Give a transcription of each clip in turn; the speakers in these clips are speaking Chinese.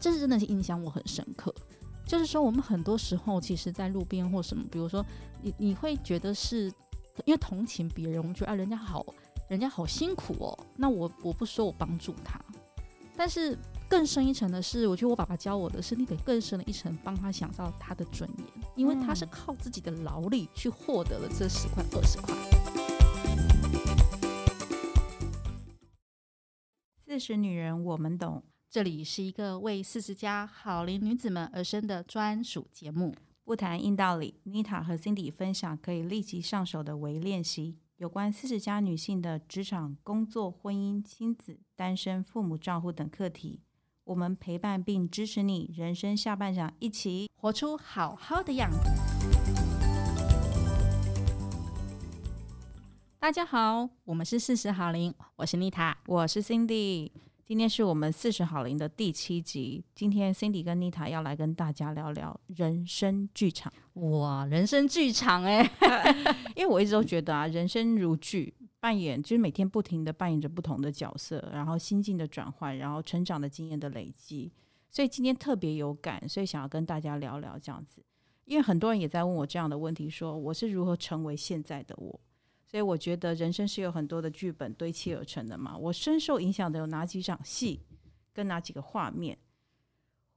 这是真的是印象我很深刻。就是说，我们很多时候其实，在路边或什么，比如说你你会觉得是因为同情别人，我们觉得啊，人家好，人家好辛苦哦。那我我不说我帮助他，但是更深一层的是，我觉得我爸爸教我的是，你得更深的一层帮他想到他的尊严，因为他是靠自己的劳力去获得了这十块二十块。四十女人，我们懂。这里是一个为四十加好龄女子们而生的专属节目，不谈硬道理。Nita 和 Cindy 分享可以立即上手的微练习，有关四十加女性的职场、工作、婚姻、亲子、单身、父母照顾等课题。我们陪伴并支持你，人生下半场，一起活出好好的样子。大家好，我们是四十好龄，我是 Nita，我是 Cindy。今天是我们四十好龄的第七集。今天 Cindy 跟 Nita 要来跟大家聊聊人生剧场。哇，人生剧场哎！因为我一直都觉得啊，人生如剧，扮演就是每天不停的扮演着不同的角色，然后心境的转换，然后成长的经验的累积。所以今天特别有感，所以想要跟大家聊聊这样子。因为很多人也在问我这样的问题，说我是如何成为现在的我。所以我觉得人生是有很多的剧本堆砌而成的嘛。我深受影响的有哪几场戏，跟哪几个画面？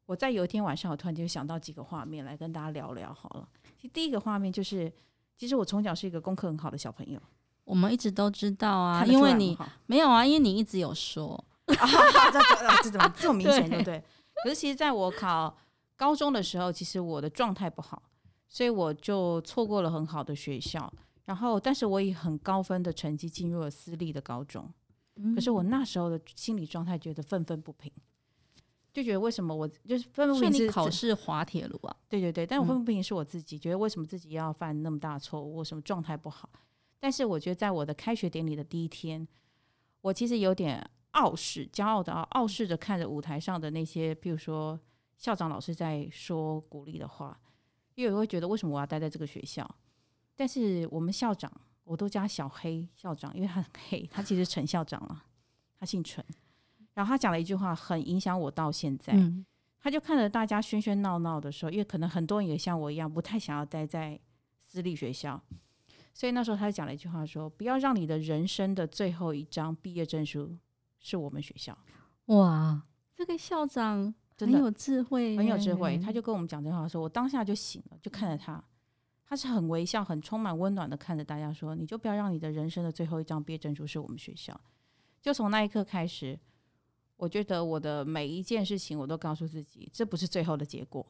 我在有一天晚上，我突然间就想到几个画面来跟大家聊聊好了。其实第一个画面就是，其实我从小是一个功课很好的小朋友。我们一直都知道啊，因为你没有啊，因为你一直有说，啊、这这这怎么这么明显，对不对？可是其实在我考高中的时候，其实我的状态不好，所以我就错过了很好的学校。然后，但是我以很高分的成绩进入了私立的高中，嗯、可是我那时候的心理状态觉得愤愤不平，就觉得为什么我就是愤愤不平？是考试滑铁卢啊？对对对，但我愤愤不平是我自己、嗯、觉得为什么自己要犯那么大错误？为什么状态不好？但是我觉得在我的开学典礼的第一天，我其实有点傲视，骄傲的傲，傲视着看着舞台上的那些，比如说校长老师在说鼓励的话，因为我会觉得为什么我要待在这个学校？但是我们校长，我都叫小黑校长，因为他很黑，他其实陈校长了，他姓陈。然后他讲了一句话，很影响我到现在。嗯、他就看着大家喧喧闹闹的时候，因为可能很多人也像我一样，不太想要待在私立学校，所以那时候他就讲了一句话说，说不要让你的人生的最后一张毕业证书是我们学校。哇，这个校长很有智慧，很有智慧。他就跟我们讲这句话说，说我当下就醒了，就看着他。他是很微笑、很充满温暖的看着大家说：“你就不要让你的人生的最后一张毕业证书是我们学校。”就从那一刻开始，我觉得我的每一件事情，我都告诉自己，这不是最后的结果。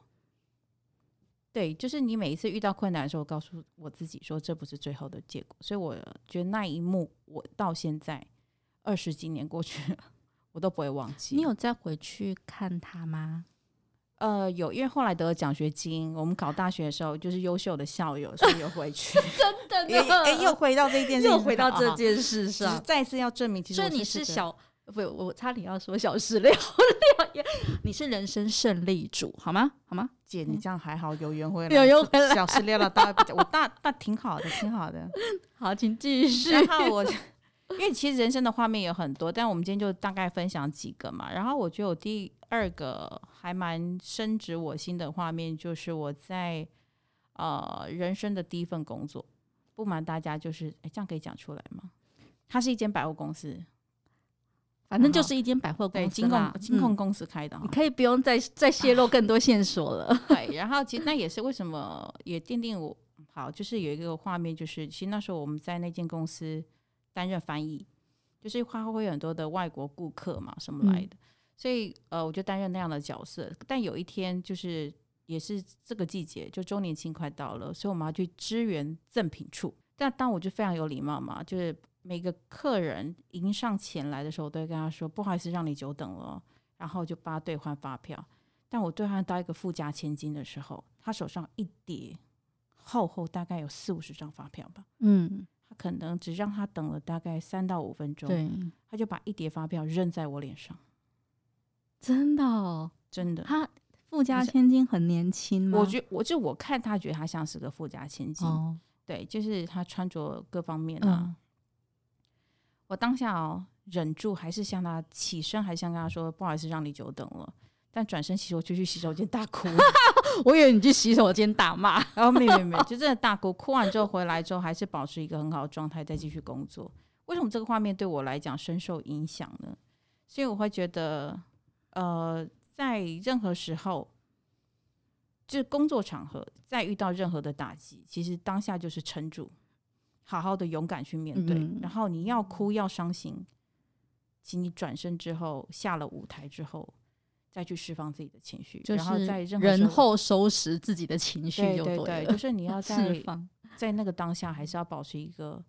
对，就是你每一次遇到困难的时候，告诉我自己说，这不是最后的结果。所以我觉得那一幕，我到现在二十几年过去了，我都不会忘记。你有再回去看他吗？呃，有，因为后来得了奖学金，我们考大学的时候就是优秀的校友，所以又回去。真的呢？哎，又回到这件事，又回到这件事上，再次要证明，其实你是小，不，我差点要说小时了，了，你是人生胜利组，好吗？好吗？姐，你这样还好，有缘回来，有缘回来，小时了了，大我大大挺好的，挺好的。好，请继续。然后我，因为其实人生的画面有很多，但我们今天就大概分享几个嘛。然后我觉得我第。二个还蛮深植我心的画面，就是我在呃人生的第一份工作。不瞒大家，就是哎，这样可以讲出来吗？它是一间百货公司，反正就是一间百货公司，对，金控金控公司开的。你可以不用再再泄露更多线索了。对，然后其实那也是为什么也奠定我好，就是有一个画面，就是其实那时候我们在那间公司担任翻译，就是他会有很多的外国顾客嘛，什么来的。嗯所以，呃，我就担任那样的角色。但有一天，就是也是这个季节，就周年庆快到了，所以我们要去支援赠品处。但当我就非常有礼貌嘛，就是每个客人迎上前来的时候，我都会跟他说：“不好意思，让你久等了。”然后就帮他兑换发票。但我兑换到一个富家千金的时候，他手上一叠厚厚大概有四五十张发票吧。嗯，他可能只让他等了大概三到五分钟，对，他就把一叠发票扔在我脸上。真的哦，真的，他富家千金很年轻吗？我觉我就我看他觉得他像是个富家千金，哦、对，就是他穿着各方面啊。嗯、我当下哦忍住，还是向他起身，还是向他说不好意思让你久等了。但转身其实我就去洗手间大哭。我以为你去洗手间大骂，然后没没没，就真的大哭。哭完之后回来之后，还是保持一个很好的状态，再继续工作。为什么这个画面对我来讲深受影响呢？所以我会觉得，呃，在任何时候，就工作场合，再遇到任何的打击，其实当下就是撑住，好好的勇敢去面对。嗯、然后你要哭要伤心，请你转身之后下了舞台之后。再去释放自己的情绪，就是、然后在任何人后收拾自己的情绪，对对对，就是你要 在释放，在那个当下，还是要保持一个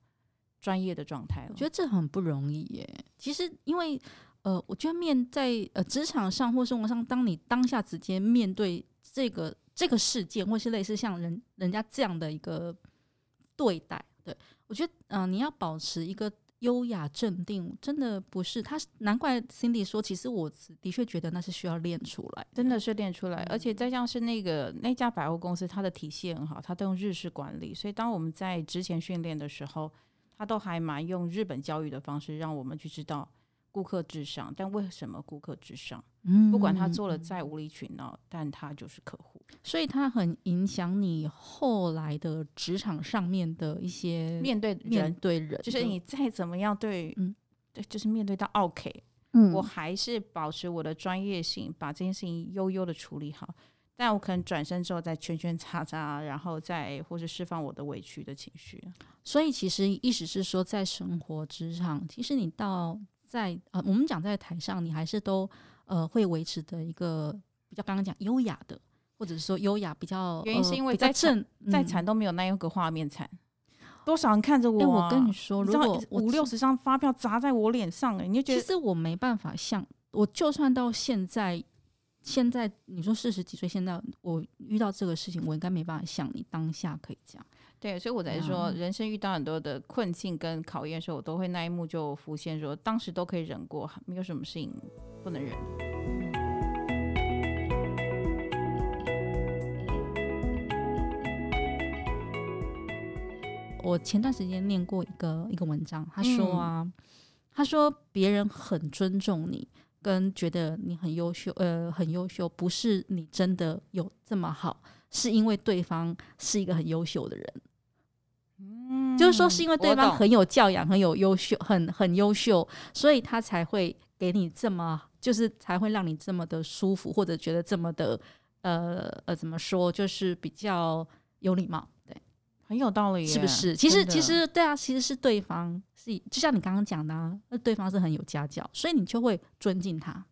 专业的状态。我觉得这很不容易耶。其实，因为呃，我觉得面在呃职场上或生活上，当你当下直接面对这个这个事件，或是类似像人人家这样的一个对待，对我觉得，嗯、呃，你要保持一个。优雅镇定，真的不是他，难怪 Cindy 说，其实我的确觉得那是需要练出来，真的是练出来，而且再像是那个那家百货公司，它的体系很好，它都用日式管理，所以当我们在之前训练的时候，他都还蛮用日本教育的方式，让我们去知道。顾客至上，但为什么顾客至上？嗯，不管他做了再无理取闹，但他就是客户，所以他很影响你后来的职场上面的一些面对人面对人，就是你再怎么样对，嗯，对，就是面对到 OK，嗯，我还是保持我的专业性，把这件事情悠悠的处理好。但我可能转身之后再圈圈叉叉，然后再或是释放我的委屈的情绪。所以其实意思是说，在生活职场，其实你到。在呃，我们讲在台上，你还是都呃会维持的一个比较刚刚讲优雅的，或者是说优雅比较原因是因为在正、呃、在惨都没有那一个画面惨，多少人看着我、啊欸？我跟你说，如果五六十张发票砸在我脸上、欸，你就觉得其实我没办法像我，就算到现在，现在你说四十几岁，现在我遇到这个事情，我应该没办法像你当下可以这样。对，所以我才说，人生遇到很多的困境跟考验的时候，我都会那一幕就浮现说，说当时都可以忍过，没有什么事情不能忍。我前段时间念过一个一个文章，他说啊，嗯、他说别人很尊重你，跟觉得你很优秀，呃，很优秀，不是你真的有这么好，是因为对方是一个很优秀的人。嗯，就是说，是因为对方很有教养，很有优秀，很很优秀，所以他才会给你这么，就是才会让你这么的舒服，或者觉得这么的，呃呃，怎么说，就是比较有礼貌，对，很有道理，是不是？其实其实对啊，其实是对方是，就像你刚刚讲的啊，那对方是很有家教，所以你就会尊敬他，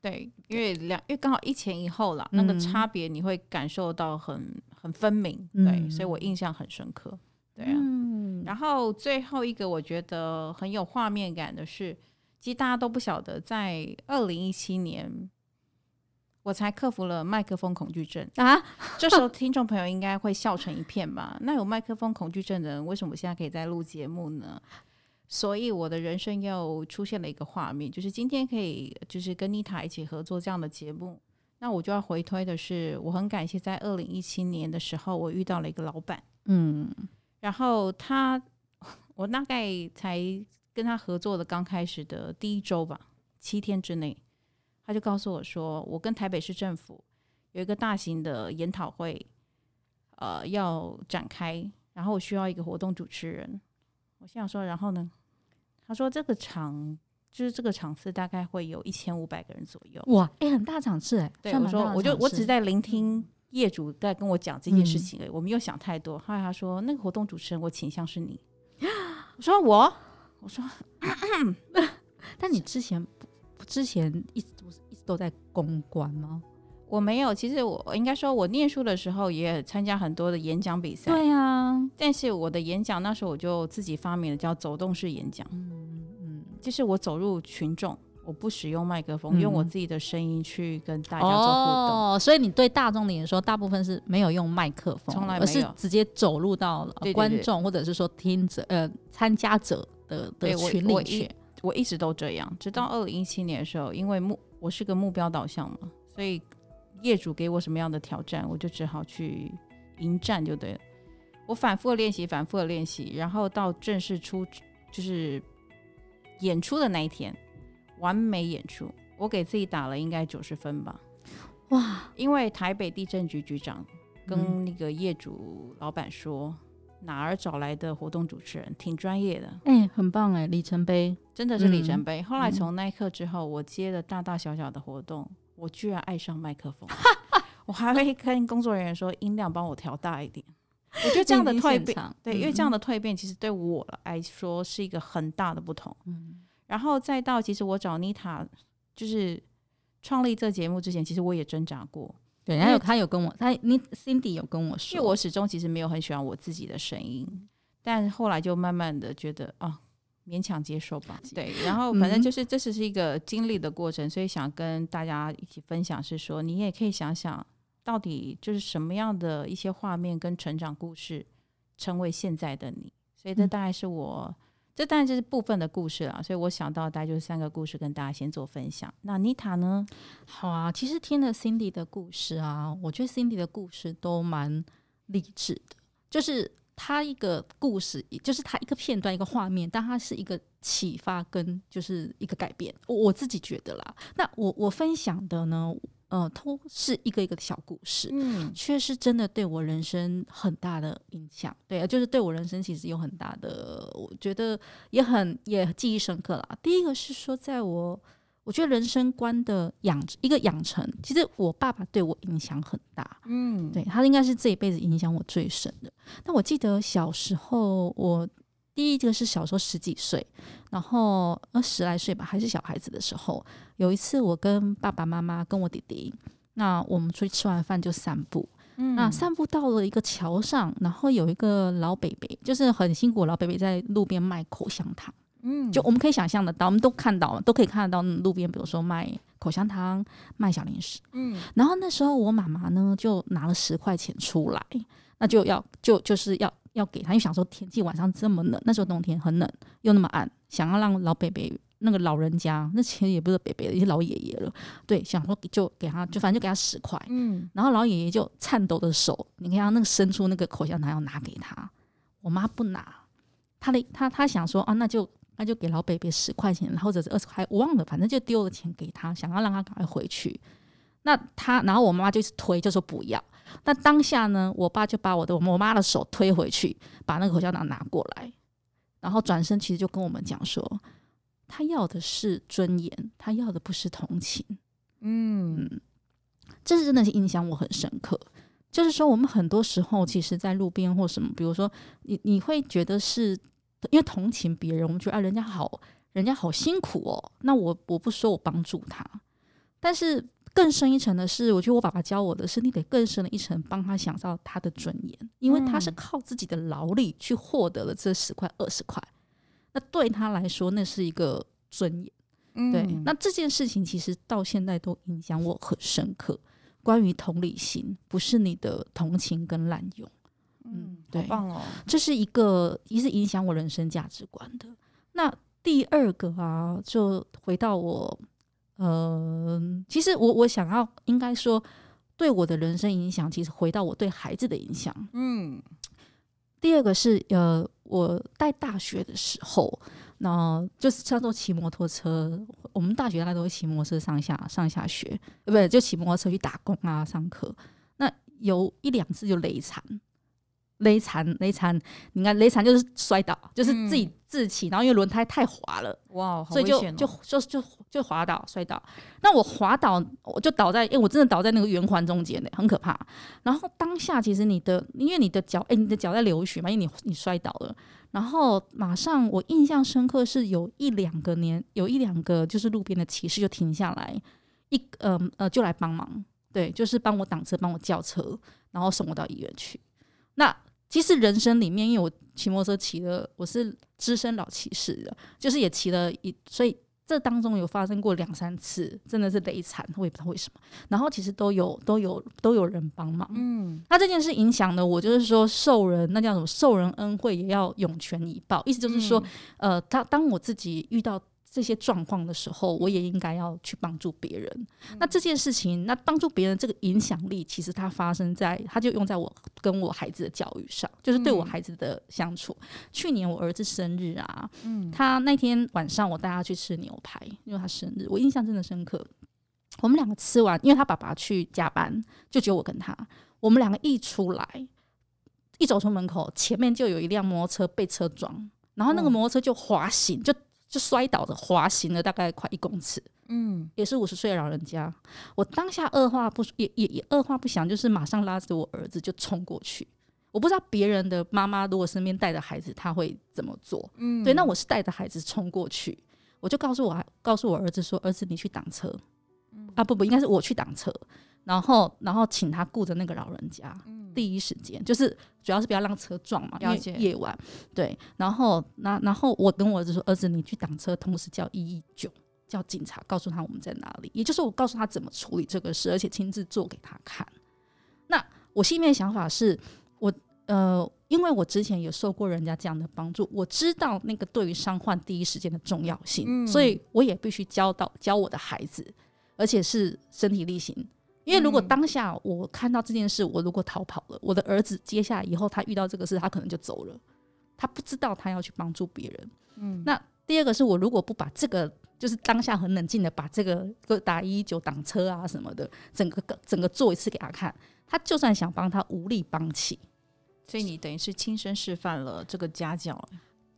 对，因为两，因为刚好一前一后啦，那个差别你会感受到很很分明，对，嗯，所以我印象很深刻。对啊，嗯，然后最后一个我觉得很有画面感的是，其实大家都不晓得，在二零一七年，我才克服了麦克风恐惧症啊。这时候听众朋友应该会笑成一片吧？那有麦克风恐惧症的人，为什么现在可以在录节目呢？所以我的人生又出现了一个画面，就是今天可以就是跟妮塔一起合作这样的节目。那我就要回推的是，我很感谢在二零一七年的时候，我遇到了一个老板，嗯。然后他，我大概才跟他合作的刚开始的第一周吧，七天之内，他就告诉我说，我跟台北市政府有一个大型的研讨会，呃，要展开，然后我需要一个活动主持人。我心想说，然后呢？他说这个场就是这个场次大概会有一千五百个人左右。哇，哎，很大场次哎。对，我说我就我只在聆听。业主在跟我讲这件事情，哎、嗯，我没有想太多。后来他说：“那个活动主持人，我倾向是你。”我说：“我，我说，但你之前之前一直一直都在公关吗？我没有。其实我应该说，我念书的时候也参加很多的演讲比赛。对啊，但是我的演讲那时候我就自己发明了叫走动式演讲。嗯嗯，就是我走入群众。我不使用麦克风，嗯、用我自己的声音去跟大家做互动。哦，所以你对大众的演说，大部分是没有用麦克风，从来没有，而是直接走入到观众或者是说听者呃参加者的的群里去。我一直都这样，直到二零一七年的时候，因为目我是个目标导向嘛，所以业主给我什么样的挑战，我就只好去迎战就对了。我反复的练习，反复的练习，然后到正式出就是演出的那一天。完美演出，我给自己打了应该九十分吧。哇！因为台北地震局局长跟那个业主老板说，嗯、哪儿找来的活动主持人，挺专业的，哎、欸，很棒哎，里程碑，真的是里程碑。嗯、后来从那一刻之后，我接了大大小小的活动，我居然爱上麦克风，我还会跟工作人员说音量帮我调大一点。我觉得这样的蜕变，对，因为这样的蜕变其实对我来说是一个很大的不同。嗯，然后再到其实我找妮塔就是。创立这节目之前，其实我也挣扎过。对，然后有他有跟我，他你 Cindy 有跟我说，因为我始终其实没有很喜欢我自己的声音，但后来就慢慢的觉得啊，勉强接受吧。对，然后 反正就是这只是一个经历的过程，嗯、所以想跟大家一起分享，是说你也可以想想到底就是什么样的一些画面跟成长故事，成为现在的你。所以这大概是我。嗯这当然就是部分的故事了，所以我想到大概就是三个故事跟大家先做分享。那妮塔呢？好啊，其实听了 Cindy 的故事啊，我觉得 Cindy 的故事都蛮励志的，就是他一个故事，就是他一个片段一个画面，但它是一个启发跟就是一个改变，我我自己觉得啦。那我我分享的呢？呃，都是一个一个的小故事，嗯，却是真的对我人生很大的影响，对啊，就是对我人生其实有很大的，我觉得也很也记忆深刻了。第一个是说，在我我觉得人生观的养一个养成，其实我爸爸对我影响很大，嗯，对，他应该是这一辈子影响我最深的。那我记得小时候我。第一个是小时候十几岁，然后呃十来岁吧，还是小孩子的时候，有一次我跟爸爸妈妈跟我弟弟，那我们出去吃完饭就散步，嗯，那散步到了一个桥上，然后有一个老伯伯，就是很辛苦老伯伯在路边卖口香糖，嗯，就我们可以想象得到，我们都看到了，都可以看得到路边，比如说卖口香糖、卖小零食，嗯，然后那时候我妈妈呢就拿了十块钱出来，那就要就就是要。要给他，因为想说天气晚上这么冷，那时候冬天很冷，又那么暗，想要让老北北那个老人家，那其实也不是北北的，也是老爷爷了。对，想说就给他，就反正就给他十块。嗯，然后老爷爷就颤抖的手，你看他那个伸出那个口香糖要拿给他，我妈不拿，他的他他想说啊，那就那就给老北北十块钱，或者是二十块，我忘了，反正就丢了钱给他，想要让他赶快回去。那他，然后我妈妈就是推，就说不要。那当下呢，我爸就把我的我妈的手推回去，把那个口香糖拿过来，然后转身，其实就跟我们讲说，他要的是尊严，他要的不是同情。嗯，这是真的是印象我很深刻。就是说，我们很多时候其实，在路边或什么，比如说你你会觉得是因为同情别人，我们觉得啊，人家好，人家好辛苦哦。那我我不说我帮助他，但是。更深一层的是，我觉得我爸爸教我的是，你得更深的一层帮他想到他的尊严，因为他是靠自己的劳力去获得了这十块二十块，那对他来说那是一个尊严。对，那这件事情其实到现在都影响我很深刻。关于同理心，不是你的同情跟滥用。嗯，对，好棒哦，这是一个一是影响我人生价值观的。那第二个啊，就回到我。呃，其实我我想要应该说，对我的人生影响，其实回到我对孩子的影响。嗯，第二个是呃，我带大学的时候，那就是叫做骑摩托车。我们大学大家都会骑摩托车上下上下学，呃，不对，就骑摩托车去打工啊，上课。那有一两次就累惨。雷残，勒残，你看勒残就是摔倒，就是自己自起，嗯、然后因为轮胎太滑了，哇，好险哦、所以就就就就就滑倒摔倒。那我滑倒，我就倒在，因为我真的倒在那个圆环中间的，很可怕。然后当下其实你的，因为你的脚，哎，你的脚在流血嘛，因为你你摔倒了。然后马上我印象深刻是有一两个年，有一两个就是路边的骑士就停下来，一呃呃就来帮忙，对，就是帮我挡车，帮我叫车，然后送我到医院去。那其实人生里面，因为我骑摩托车骑了，我是资深老骑士的，就是也骑了一，所以这当中有发生过两三次，真的是累惨，我也不知道为什么。然后其实都有都有都有人帮忙，嗯，那这件事影响的我，就是说受人那叫什么受人恩惠也要涌泉以报，意思就是说，嗯、呃，他当我自己遇到。这些状况的时候，我也应该要去帮助别人。嗯、那这件事情，那帮助别人这个影响力，其实它发生在，它就用在我跟我孩子的教育上，就是对我孩子的相处。嗯、去年我儿子生日啊，嗯，他那天晚上我带他去吃牛排，因为他生日，我印象真的深刻。我们两个吃完，因为他爸爸去加班，就只有我跟他。我们两个一出来，一走出门口，前面就有一辆摩托车被车撞，然后那个摩托车就滑行，就就摔倒的滑行了大概快一公尺。嗯，也是五十岁的老人家。我当下二话不说，也也也二话不想，就是马上拉着我儿子就冲过去。我不知道别人的妈妈如果身边带着孩子，他会怎么做？嗯，对，那我是带着孩子冲过去，我就告诉我告诉我儿子说：“儿子，你去挡车。”啊不不，应该是我去挡车，然后然后请他顾着那个老人家，嗯、第一时间就是主要是不要让车撞嘛，了解。因为夜晚对，然后那然后我跟我儿子说，儿子你去挡车，同时叫一一九，叫警察告诉他我们在哪里，也就是我告诉他怎么处理这个事，而且亲自做给他看。那我心里面的想法是，我呃，因为我之前也受过人家这样的帮助，我知道那个对于伤患第一时间的重要性，嗯、所以我也必须教到教我的孩子。而且是身体力行，因为如果当下我看到这件事，我如果逃跑了，我的儿子接下来以后他遇到这个事，他可能就走了，他不知道他要去帮助别人。嗯，那第二个是我如果不把这个，就是当下很冷静的把这个打一一九挡车啊什么的，整个整个做一次给他看，他就算想帮他无力帮起。所以你等于是亲身示范了这个家教。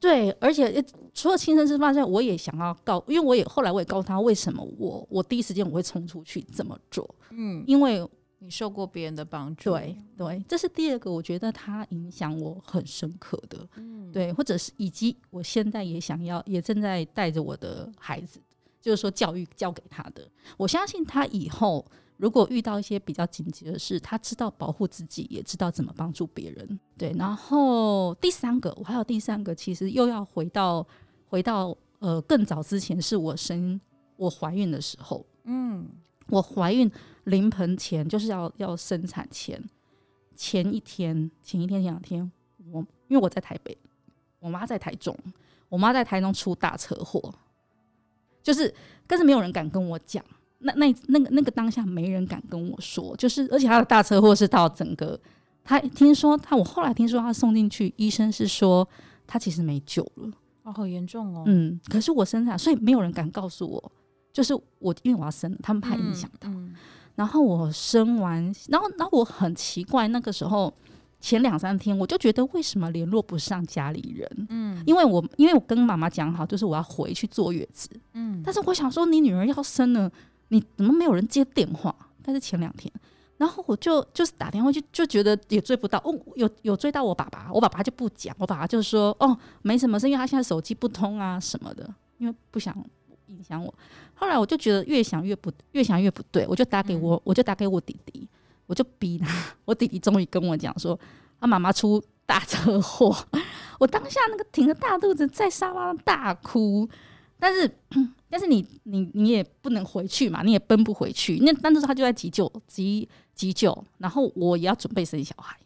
对，而且除了亲身示范之外，我也想要告，因为我也后来我也告诉他为什么我我第一时间我会冲出去这么做，嗯，因为你受过别人的帮助，对对，这是第二个，我觉得他影响我很深刻的，嗯，对，或者是以及我现在也想要，也正在带着我的孩子，就是说教育教给他的，我相信他以后。如果遇到一些比较紧急的事，他知道保护自己，也知道怎么帮助别人。对，然后第三个，我还有第三个，其实又要回到回到呃更早之前，是我生我怀孕的时候。嗯，我怀孕临盆前，就是要要生产前前一天、前一天、前两天，我因为我在台北，我妈在台中，我妈在台中出大车祸，就是但是没有人敢跟我讲。那那那个那个当下没人敢跟我说，就是而且他的大车祸是到整个，他听说他我后来听说他送进去，医生是说他其实没救了，哦，好严重哦，嗯，可是我生产，所以没有人敢告诉我，就是我因为我要生，他们怕影响到，嗯嗯、然后我生完，然后然后我很奇怪，那个时候前两三天我就觉得为什么联络不上家里人，嗯，因为我因为我跟妈妈讲好，就是我要回去坐月子，嗯，但是我想说你女儿要生了。你怎么没有人接电话？但是前两天，然后我就就是打电话就就觉得也追不到哦，有有追到我爸爸，我爸爸就不讲，我爸爸就说哦没什么，是因为他现在手机不通啊什么的，因为不想影响我。后来我就觉得越想越不越想越不对，我就打给我、我就打给我弟弟，我就逼他，我弟弟终于跟我讲说他妈妈出大车祸，我当下那个挺着大肚子在沙发上大哭，但是。但是你你你也不能回去嘛，你也奔不回去。那但是他就在急救急急救，然后我也要准备生小孩，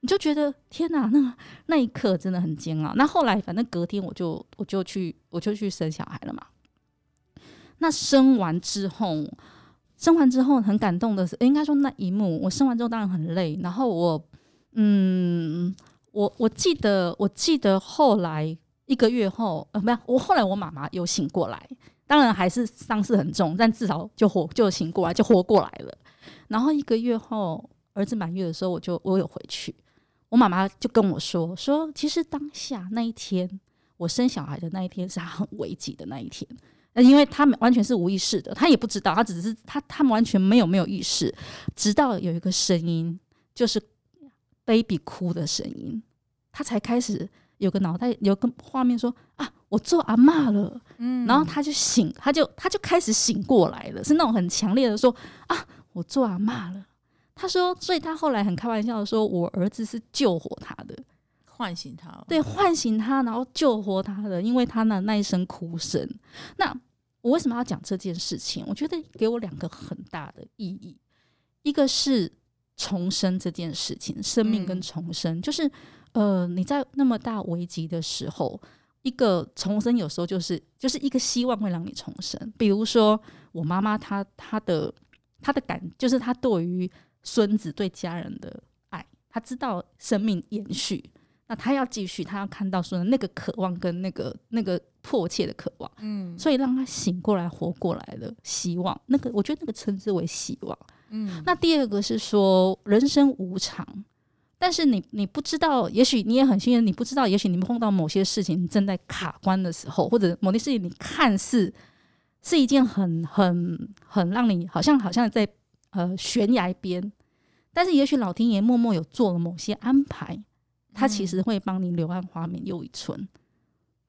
你就觉得天哪，那那一刻真的很煎熬。那后来反正隔天我就我就去我就去生小孩了嘛。那生完之后，生完之后很感动的是，应该说那一幕，我生完之后当然很累。然后我嗯，我我记得我记得后来一个月后，呃，没有，我后来我妈妈又醒过来。当然还是伤势很重，但至少就活就醒过来，就活过来了。然后一个月后，儿子满月的时候，我就我有回去，我妈妈就跟我说说，其实当下那一天，我生小孩的那一天是他很危急的那一天，那因为他们完全是无意识的，他也不知道，他只是他他们完全没有没有意识，直到有一个声音，就是 baby 哭的声音，他才开始有个脑袋有个画面说啊。我做阿嬷了，嗯，然后他就醒，他就他就开始醒过来了，是那种很强烈的说啊，我做阿嬷了。他说，所以他后来很开玩笑的说，我儿子是救活他的，唤醒他了，对，唤醒他，然后救活他的，因为他的那一声哭声。那我为什么要讲这件事情？我觉得给我两个很大的意义，一个是重生这件事情，生命跟重生，嗯、就是呃，你在那么大危机的时候。一个重生有时候就是就是一个希望会让你重生，比如说我妈妈她她的她的感就是她对于孙子对家人的爱，她知道生命延续，那她要继续，她要看到说那个渴望跟那个那个迫切的渴望，嗯，所以让他醒过来、活过来的希望。那个，我觉得那个称之为希望。嗯，那第二个是说人生无常，但是你你不知道，也许你也很幸运，你不知道，也许你们碰到某些事情正在卡关的时候，或者某些事情你看似是一件很很很让你好像好像在呃悬崖边，但是也许老天爷默默有做了某些安排，他其实会帮你柳暗花明又一村。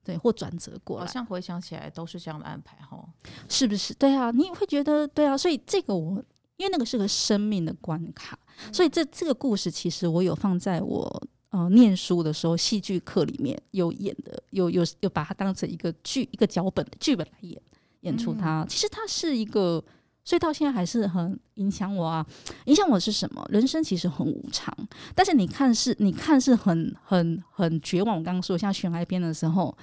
对，或转折过来，好像回想起来都是这样的安排哈，是不是？对啊，你会觉得对啊，所以这个我因为那个是个生命的关卡，嗯、所以这这个故事其实我有放在我呃念书的时候戏剧课里面有演的，有有有把它当成一个剧一个脚本剧本来演演出它。嗯、其实它是一个，所以到现在还是很影响我啊。影响我是什么？人生其实很无常，但是你看是你看是很很很绝望。我刚刚说像悬崖边的时候。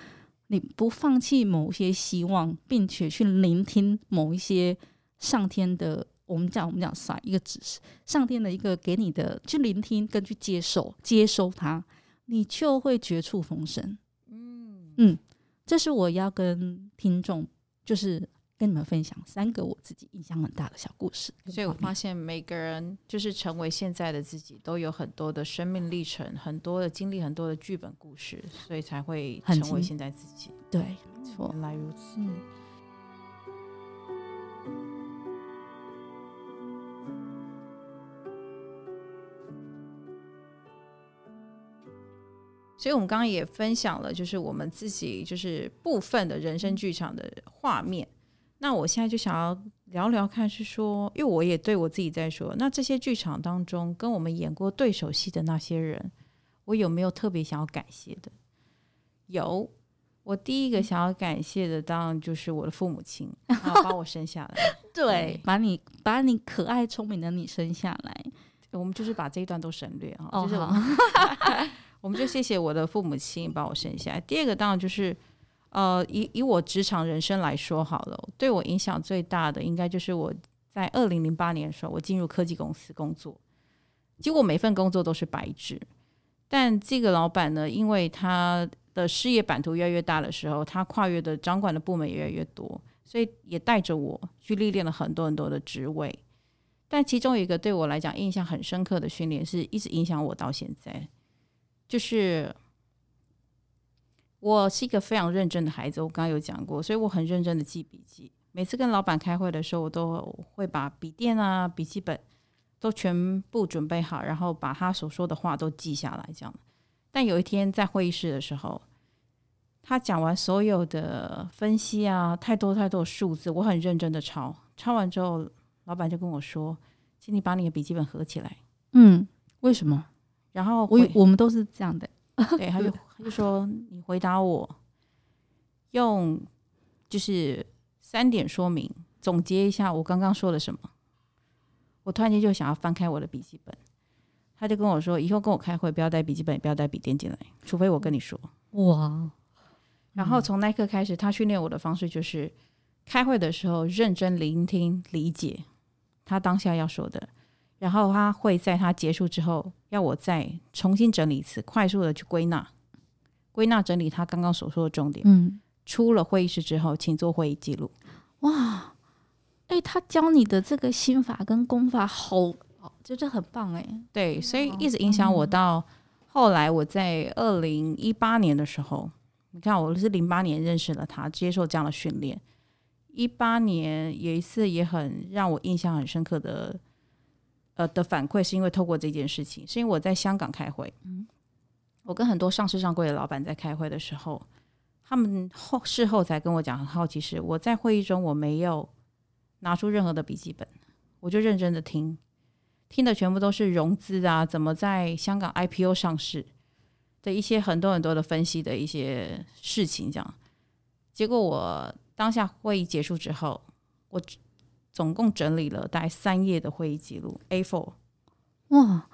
你不放弃某些希望，并且去聆听某一些上天的，我们讲我们讲啥一个指示，上天的一个给你的，去聆听跟去接受，接收它，你就会绝处逢生。嗯嗯，这是我要跟听众，就是。跟你们分享三个我自己印象很大的小故事，所以我发现每个人就是成为现在的自己，都有很多的生命历程，很多的经历，很多的剧本故事，所以才会成为现在自己。对，没错，原来如此。嗯。所以，我们刚刚也分享了，就是我们自己就是部分的人生剧场的画面。那我现在就想要聊聊看，是说，因为我也对我自己在说，那这些剧场当中跟我们演过对手戏的那些人，我有没有特别想要感谢的？有，我第一个想要感谢的当然就是我的父母亲，然后把我生下来，对，把你把你可爱聪明的你生下来，我们就是把这一段都省略哈，哦、就是我们，我们就谢谢我的父母亲把我生下来。第二个当然就是。呃，以以我职场人生来说好了，对我影响最大的应该就是我在二零零八年的时候，我进入科技公司工作，结果每份工作都是白纸。但这个老板呢，因为他的事业版图越来越大的时候，他跨越的掌管的部门也越来越多，所以也带着我去历练了很多很多的职位。但其中一个对我来讲印象很深刻的训练，是一直影响我到现在，就是。我是一个非常认真的孩子，我刚刚有讲过，所以我很认真的记笔记。每次跟老板开会的时候，我都会把笔电啊、笔记本都全部准备好，然后把他所说的话都记下来，这样。但有一天在会议室的时候，他讲完所有的分析啊，太多太多的数字，我很认真的抄，抄完之后，老板就跟我说：“请你把你的笔记本合起来。”嗯，为什么？然后我我们都是这样的。对，他就 他就说，你回答我，用就是三点说明总结一下我刚刚说了什么。我突然间就想要翻开我的笔记本，他就跟我说，以后跟我开会不要带笔记本，也不要带笔电进来，除非我跟你说。哇！然后从那一刻开始，他训练我的方式就是开会的时候认真聆听、理解他当下要说的。然后他会在他结束之后，要我再重新整理一次，快速的去归纳、归纳整理他刚刚所说的重点。嗯，出了会议室之后，请做会议记录。哇，哎，他教你的这个心法跟功法好，好，就是很棒哎。对，所以一直影响我到后来，我在二零一八年的时候，你看我是零八年认识了他，接受这样的训练。一八年有一次也很让我印象很深刻的。呃的反馈是因为透过这件事情，是因为我在香港开会，嗯，我跟很多上市上柜的老板在开会的时候，他们后事后才跟我讲，很好奇是我在会议中我没有拿出任何的笔记本，我就认真的听，听的全部都是融资啊，怎么在香港 IPO 上市的一些很多很多的分析的一些事情，这样，结果我当下会议结束之后，我。总共整理了大概三页的会议记录，A4，哇，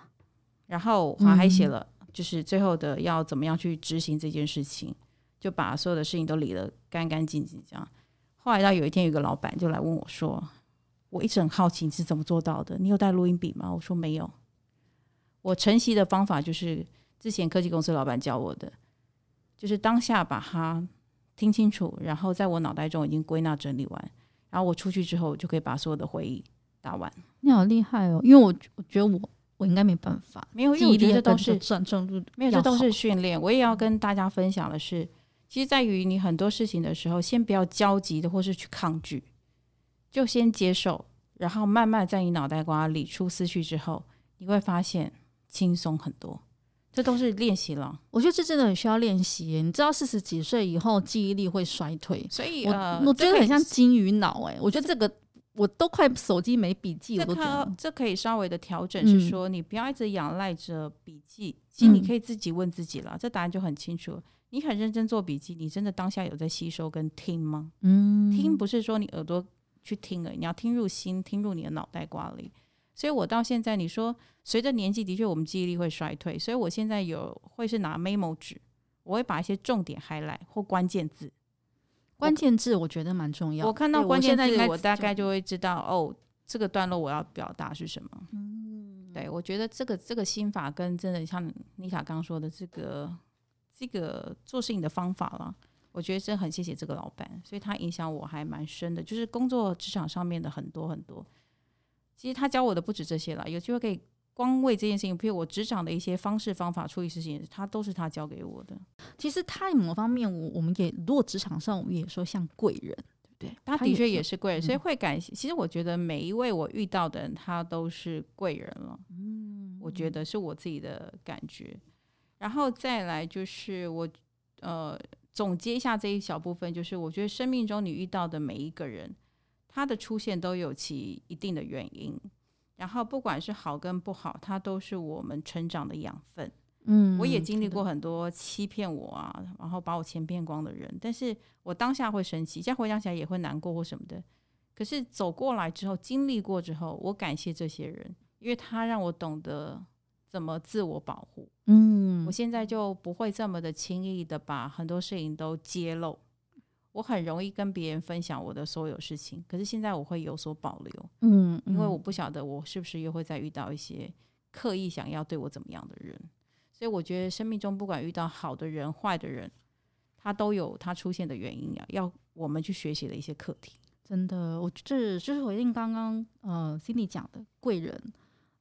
然后我还写了，就是最后的要怎么样去执行这件事情，就把所有的事情都理得干干净净。这样，后来到有一天，有个老板就来问我说：“我一直很好奇你是怎么做到的？你有带录音笔吗？”我说：“没有。”我晨曦的方法就是之前科技公司老板教我的，就是当下把它听清楚，然后在我脑袋中已经归纳整理完，然后我出去之后就可以把所有的回忆打完。你好厉害哦！因为我我觉得我我应该没办法，没有，因为我觉得这都是转正路，没有，这都是训练。我也要跟大家分享的是，其实在于你很多事情的时候，先不要焦急的或是去抗拒，就先接受，然后慢慢在你脑袋瓜理出思绪之后，你会发现轻松很多。这都是练习了，我觉得这真的很需要练习。你知道，四十几岁以后记忆力会衰退，所以我、呃、我觉得很像金鱼脑。哎，我觉得这个我都快手机没笔记，我都觉得这可以稍微的调整，是说你不要一直仰赖着笔记。嗯、其实你可以自己问自己了，这答案就很清楚。你很认真做笔记，你真的当下有在吸收跟听吗？嗯，听不是说你耳朵去听了，你要听入心，听入你的脑袋瓜里。所以我到现在，你说随着年纪，的确我们记忆力会衰退。所以我现在有会是拿 memo 纸，我会把一些重点 highlight 或关键字，关键字我觉得蛮重要。我看到关键字，我大概就会知道哦，这个段落我要表达是什么。嗯，对，我觉得这个这个心法跟真的像妮卡刚说的这个这个做事情的方法了，我觉得真的很谢谢这个老板，所以他影响我还蛮深的，就是工作职场上面的很多很多。其实他教我的不止这些了，有机会可以光为这件事情，譬如我职场的一些方式方法处理事情，他都是他教给我的。其实他某方面，我我们也如果职场上，我们也说像贵人，对不对？他的确也是贵人，所以会感谢。其实我觉得每一位我遇到的人，他都是贵人了。嗯，我觉得是我自己的感觉。然后再来就是我呃总结一下这一小部分，就是我觉得生命中你遇到的每一个人。它的出现都有其一定的原因，然后不管是好跟不好，它都是我们成长的养分。嗯，我也经历过很多欺骗我啊，然后把我钱骗光的人，但是我当下会生气，现在回想起来也会难过或什么的。可是走过来之后，经历过之后，我感谢这些人，因为他让我懂得怎么自我保护。嗯，我现在就不会这么的轻易的把很多事情都揭露。我很容易跟别人分享我的所有事情，可是现在我会有所保留，嗯，因为我不晓得我是不是又会再遇到一些刻意想要对我怎么样的人，所以我觉得生命中不管遇到好的人、坏的人，他都有他出现的原因呀，要我们去学习的一些课题。真的，我这就是回应刚刚呃 Cindy 讲的贵人，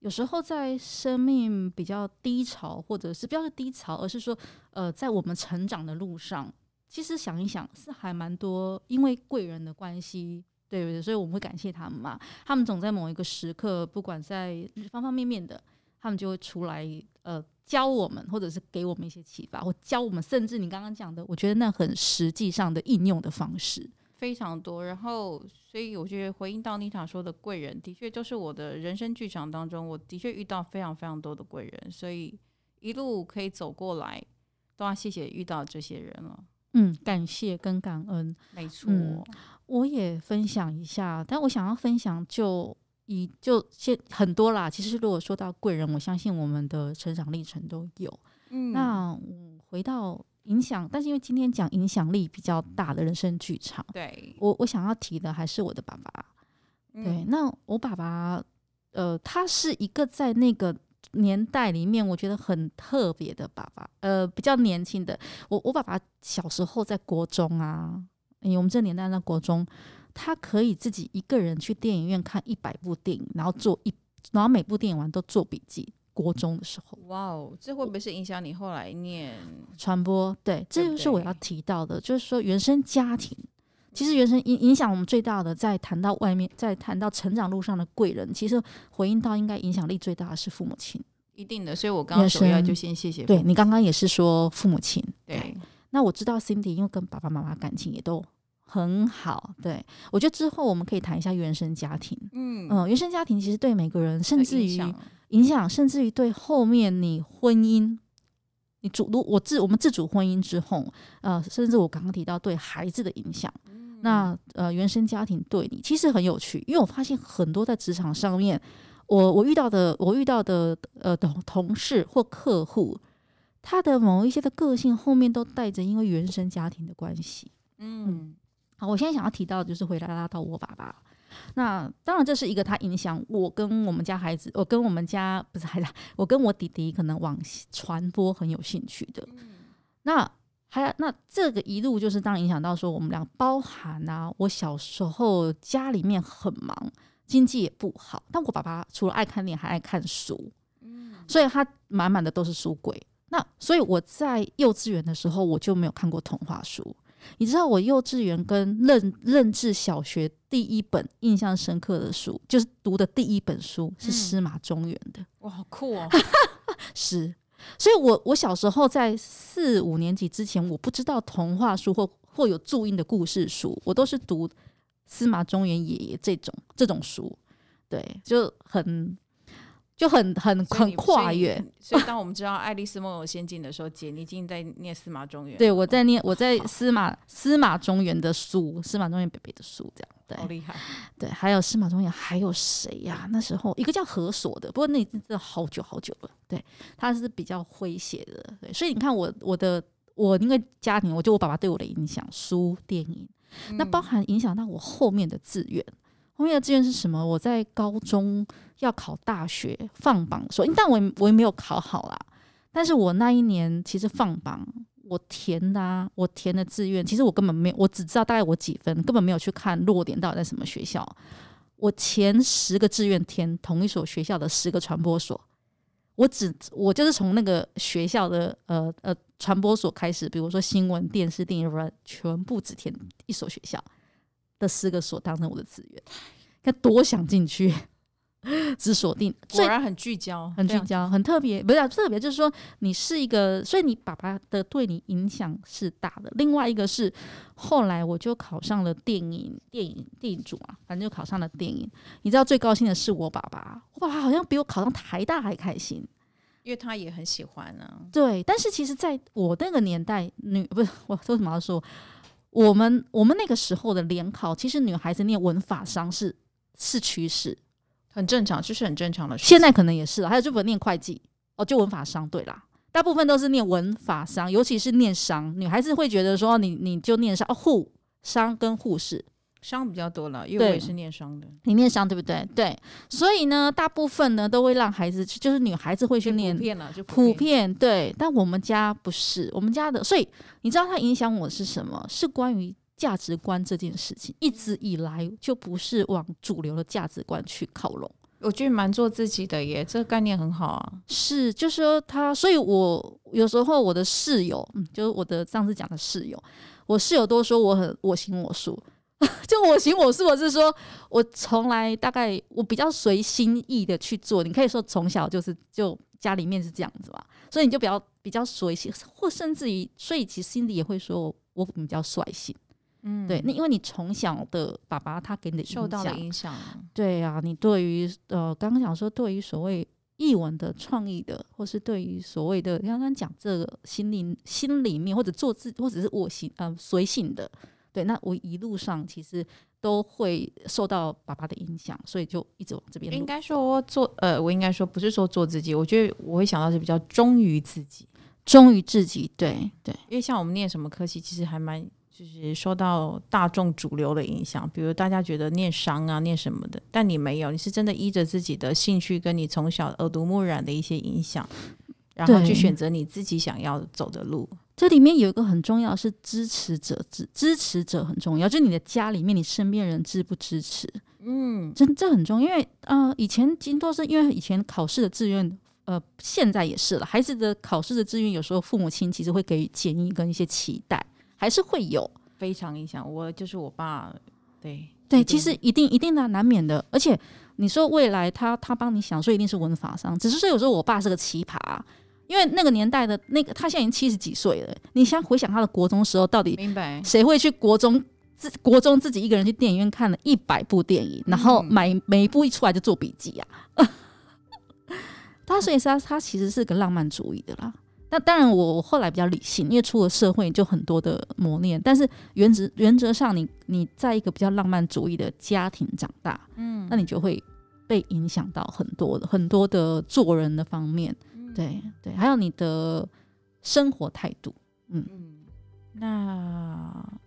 有时候在生命比较低潮，或者是不要是低潮，而是说呃在我们成长的路上。其实想一想，是还蛮多，因为贵人的关系，对不对？所以我们会感谢他们嘛。他们总在某一个时刻，不管在方方面面的，他们就会出来，呃，教我们，或者是给我们一些启发，或教我们，甚至你刚刚讲的，我觉得那很实际上的应用的方式非常多。然后，所以我觉得回应到妮塔说的贵人，的确就是我的人生剧场当中，我的确遇到非常非常多的贵人，所以一路可以走过来，都要谢谢遇到这些人了。嗯，感谢跟感恩，没错、嗯。我也分享一下，但我想要分享就以就现很多啦。其实如果说到贵人，我相信我们的成长历程都有。嗯，那我回到影响，但是因为今天讲影响力比较大的人生剧场，对我我想要提的还是我的爸爸。嗯、对，那我爸爸，呃，他是一个在那个。年代里面，我觉得很特别的爸爸，呃，比较年轻的。我我爸爸小时候在国中啊，因为我们这年代在国中，他可以自己一个人去电影院看一百部电影，然后做一，然后每部电影完都做笔记。国中的时候，哇哦，这会不会是影响你后来念传播？对，这就是我要提到的，就是说原生家庭。其实原生影影响我们最大的，在谈到外面，在谈到成长路上的贵人，其实回应到应该影响力最大的是父母亲，一定的。所以我刚刚首要就先谢谢。对，你刚刚也是说父母亲，对。那我知道 Cindy 因为跟爸爸妈妈感情也都很好，对，我觉得之后我们可以谈一下原生家庭。嗯嗯，原生家庭其实对每个人，甚至于影响，甚至于对后面你婚姻。你主如我自我们自主婚姻之后，呃，甚至我刚刚提到对孩子的影响，嗯、那呃原生家庭对你其实很有趣，因为我发现很多在职场上面，我我遇到的我遇到的呃同同事或客户，他的某一些的个性后面都带着因为原生家庭的关系。嗯，嗯，好，我现在想要提到的就是回来拉到我爸爸。那当然，这是一个他影响我跟我们家孩子，我跟我们家不是孩子，我跟我弟弟可能往传播很有兴趣的。那还有那这个一路就是当然影响到说我们俩包含啊，我小时候家里面很忙，经济也不好，但我爸爸除了爱看电影还爱看书，嗯，所以他满满的都是书柜。那所以我在幼稚园的时候我就没有看过童话书。你知道我幼稚园跟认认知小学第一本印象深刻的书，就是读的第一本书是司马中原的。哇，好酷哦！是。所以我，我小时候在四五年级之前，我不知道童话书或或有注音的故事书，我都是读司马中原爷爷这种这种书，对，就很。就很很很跨越，所以当我们知道《爱丽丝梦游仙境》的时候，姐你已经在念司马中原。对，我在念，我在司马司马中原的书，司马中原北北的书，这样对，好厉害。对，还有司马中原还有谁呀？那时候一个叫何所的，不过那真的好久好久了。对，他是比较诙谐的。对，所以你看我我的我因为家庭，我就我爸爸对我的影响，书电影，那包含影响到我后面的志愿。后面的志愿是什么？我在高中要考大学放榜的时候，但我我也没有考好啦。但是我那一年其实放榜，我填的，我填的志愿，其实我根本没有，我只知道大概我几分，根本没有去看落点到底在什么学校。我前十个志愿填同一所学校的十个传播所，我只我就是从那个学校的呃呃传播所开始，比如说新闻、电视、电影，全部只填一所学校。的四个所当成我的资源，该多想进去，只锁定，果然很聚焦，很聚焦，很特别，不是、啊、特别，就是说你是一个，所以你爸爸的对你影响是大的。另外一个是后来我就考上了电影，电影电影组啊，反正就考上了电影。你知道最高兴的是我爸爸，我爸爸好像比我考上台大还开心，因为他也很喜欢呢、啊。对，但是其实在我那个年代，女不是我为什么要说？我们我们那个时候的联考，其实女孩子念文法商是是趋势，很正常，就是很正常的事。现在可能也是了，还有就不念会计哦，就文法商对啦，大部分都是念文法商，尤其是念商，女孩子会觉得说你你就念商哦，护商跟护士。商比较多了，因为我也是念商的。你念商对不对？对，所以呢，大部分呢都会让孩子，就是女孩子会去念。普遍了，就普遍，普遍对。但我们家不是，我们家的，所以你知道它影响我是什么？是关于价值观这件事情，一直以来就不是往主流的价值观去靠拢。我觉得蛮做自己的耶，这个概念很好啊。是，就是说他，所以我有时候我的室友，嗯，就是我的上次讲的室友，我室友都说我很我行我素。就我行我素，我是说，我从来大概我比较随心意的去做。你可以说从小就是就家里面是这样子吧，所以你就比较比较随性，或甚至于，所以其实心里也会说我比较率性。嗯，对，那因为你从小的爸爸他给你的影，受到了影响，对啊，你对于呃刚刚讲说对于所谓译文的创意的，或是对于所谓的刚刚讲这个心灵心里面或者做自或者是我行呃随性的。对，那我一路上其实都会受到爸爸的影响，所以就一直往这边。应该说做呃，我应该说不是说做自己，我觉得我会想到是比较忠于自己，忠于自己。对对，因为像我们念什么科系，其实还蛮就是受到大众主流的影响，比如大家觉得念商啊，念什么的，但你没有，你是真的依着自己的兴趣，跟你从小耳濡目染的一些影响，然后去选择你自己想要走的路。这里面有一个很重要是支持者支支持者很重要，就是你的家里面你身边人支不支持？嗯，这这很重要，因为呃以前金多是因为以前考试的志愿，呃现在也是了，孩子的考试的志愿有时候父母亲其实会给予建议跟一些期待，还是会有非常影响。我就是我爸，对对，其实一定一定的难免的，而且你说未来他他帮你想说一定是文法商，只是说有时候我爸是个奇葩。因为那个年代的那个，他现在已经七十几岁了。你想回想他的国中时候，到底谁会去国中自国中自己一个人去电影院看了一百部电影，然后买每一部一出来就做笔记啊？他所以他他其实是个浪漫主义的啦。那当然，我后来比较理性，因为出了社会就很多的磨练。但是原则原则上你，你你在一个比较浪漫主义的家庭长大，嗯，那你就会被影响到很多的很多的做人的方面。对对，还有你的生活态度，嗯，那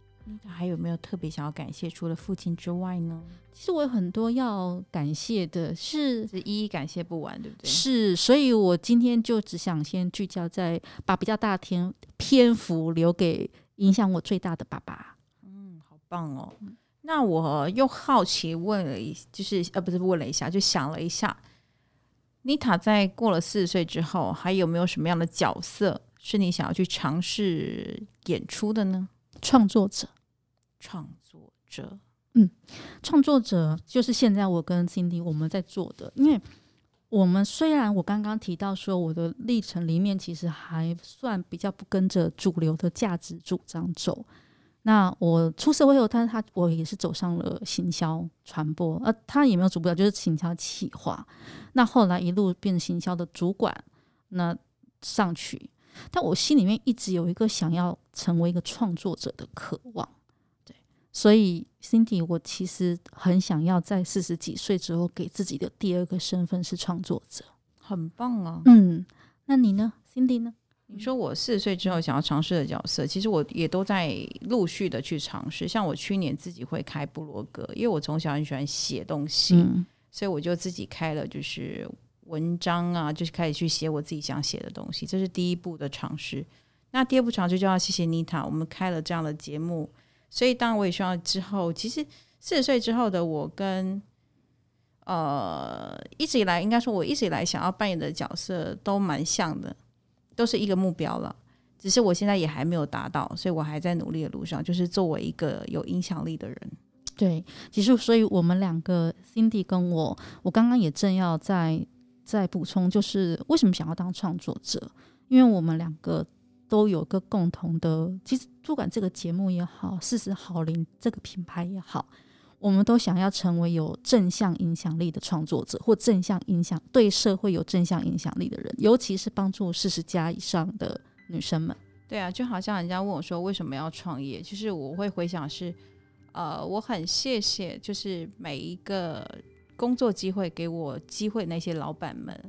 还有没有特别想要感谢除了父亲之外呢？其实我有很多要感谢的是，是一一感谢不完，对不对？是，所以我今天就只想先聚焦在把比较大天篇幅留给影响我最大的爸爸。嗯，好棒哦。那我又好奇问了一，就是呃，不是问了一下，就想了一下，妮塔在过了四十岁之后，还有没有什么样的角色是你想要去尝试演出的呢？创作者。创作者，嗯，创作者就是现在我跟 Cindy 我们在做的，因为我们虽然我刚刚提到说我的历程里面其实还算比较不跟着主流的价值主张走，那我出社会后，但是他我也是走上了行销传播，呃，他也没有主播，就是行销企划，那后来一路变成行销的主管，那上去，但我心里面一直有一个想要成为一个创作者的渴望。对所以，Cindy，我其实很想要在四十几岁之后给自己的第二个身份是创作者，很棒啊。嗯，那你呢，Cindy 呢？你说我四十岁之后想要尝试的角色，其实我也都在陆续的去尝试。像我去年自己会开部落格，因为我从小很喜欢写东西，嗯，所以我就自己开了，就是文章啊，就是开始去写我自己想写的东西。这是第一步的尝试。那第二步尝试就要谢谢妮塔，我们开了这样的节目。所以，当然我也希望之后，其实四十岁之后的我跟呃一直以来，应该说我一直以来想要扮演的角色都蛮像的，都是一个目标了。只是我现在也还没有达到，所以我还在努力的路上，就是作为一个有影响力的人。对，其实所以我们两个 Cindy 跟我，我刚刚也正要再再补充，就是为什么想要当创作者，因为我们两个。都有个共同的，其实不管这个节目也好，四十好龄这个品牌也好，我们都想要成为有正向影响力的创作者，或正向影响对社会有正向影响力的人，尤其是帮助四十加以上的女生们。对啊，就好像人家问我说为什么要创业，其实我会回想是，呃，我很谢谢，就是每一个工作机会给我机会那些老板们。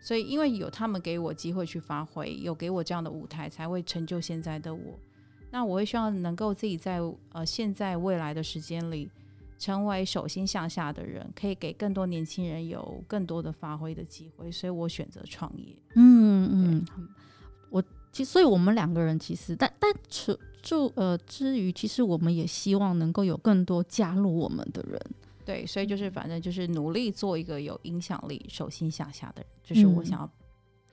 所以，因为有他们给我机会去发挥，有给我这样的舞台，才会成就现在的我。那我会希望能够自己在呃现在未来的时间里，成为手心向下的人，可以给更多年轻人有更多的发挥的机会。所以我选择创业。嗯嗯，我其实，所以我们两个人其实，但但除就呃之余，其实我们也希望能够有更多加入我们的人。对，所以就是反正就是努力做一个有影响力、手心向下的人，就是我想要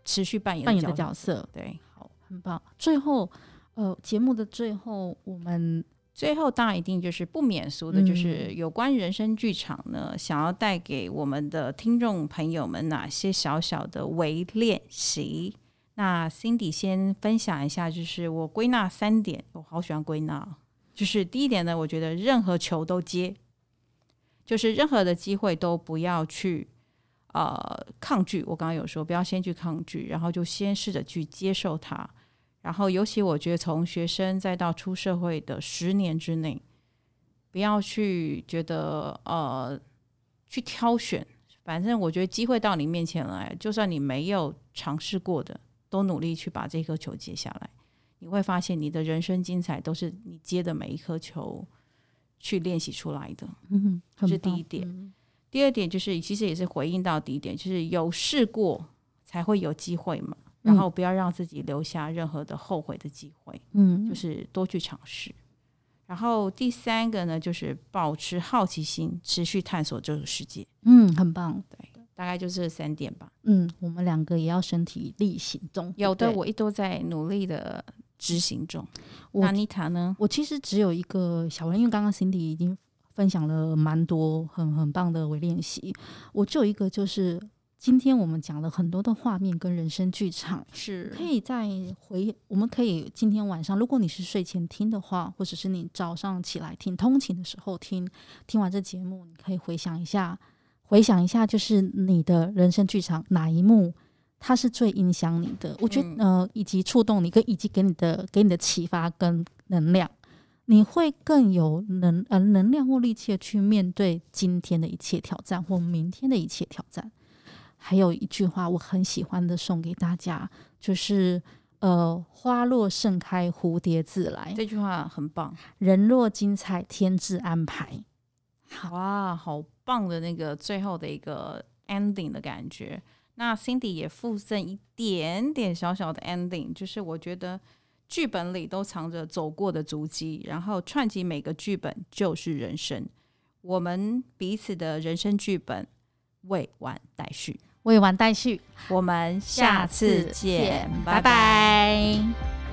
持续扮演扮演的角色。对，好，很棒。最后，呃，节目的最后，我们最后当然一定就是不免俗的，就是有关人生剧场呢，嗯、想要带给我们的听众朋友们哪些小小的微练习。那 Cindy 先分享一下，就是我归纳三点，我好喜欢归纳。就是第一点呢，我觉得任何球都接。就是任何的机会都不要去呃抗拒，我刚刚有说不要先去抗拒，然后就先试着去接受它。然后尤其我觉得从学生再到出社会的十年之内，不要去觉得呃去挑选，反正我觉得机会到你面前来，就算你没有尝试过的，都努力去把这颗球接下来，你会发现你的人生精彩都是你接的每一颗球。去练习出来的，嗯，这是第一点。嗯。第二点就是，其实也是回应到第一点，就是有试过才会有机会嘛。然后不要让自己留下任何的后悔的机会，嗯，就是多去尝试。然后第三个呢，就是保持好奇心，持续探索这个世界。嗯，很棒。对，大概就是这三点吧。嗯，我们两个也要身体力行中。有的，我一都在努力的。执行中，那妮塔呢？我其实只有一个小问，因为刚刚 Cindy 已经分享了蛮多很很棒的微练习，我只有一个，就是今天我们讲了很多的画面跟人生剧场，是可以再回，我们可以今天晚上，如果你是睡前听的话，或者是你早上起来听通勤的时候听，听完这节目，你可以回想一下，回想一下，就是你的人生剧场哪一幕。它是最影响你的，我觉得呃，以及触动你，跟以及给你的给你的启发跟能量，你会更有能呃能量或力气去面对今天的一切挑战或明天的一切挑战。还有一句话我很喜欢的送给大家，就是呃，花落盛开，蝴蝶自来。这句话很棒。人若精彩，天自安排。好哇，好棒的那个最后的一个 ending 的感觉。那 Cindy 也附赠一点点小小的 ending，就是我觉得剧本里都藏着走过的足迹，然后串起每个剧本就是人生。我们彼此的人生剧本未完待续，未完待续。我们下次见，拜拜。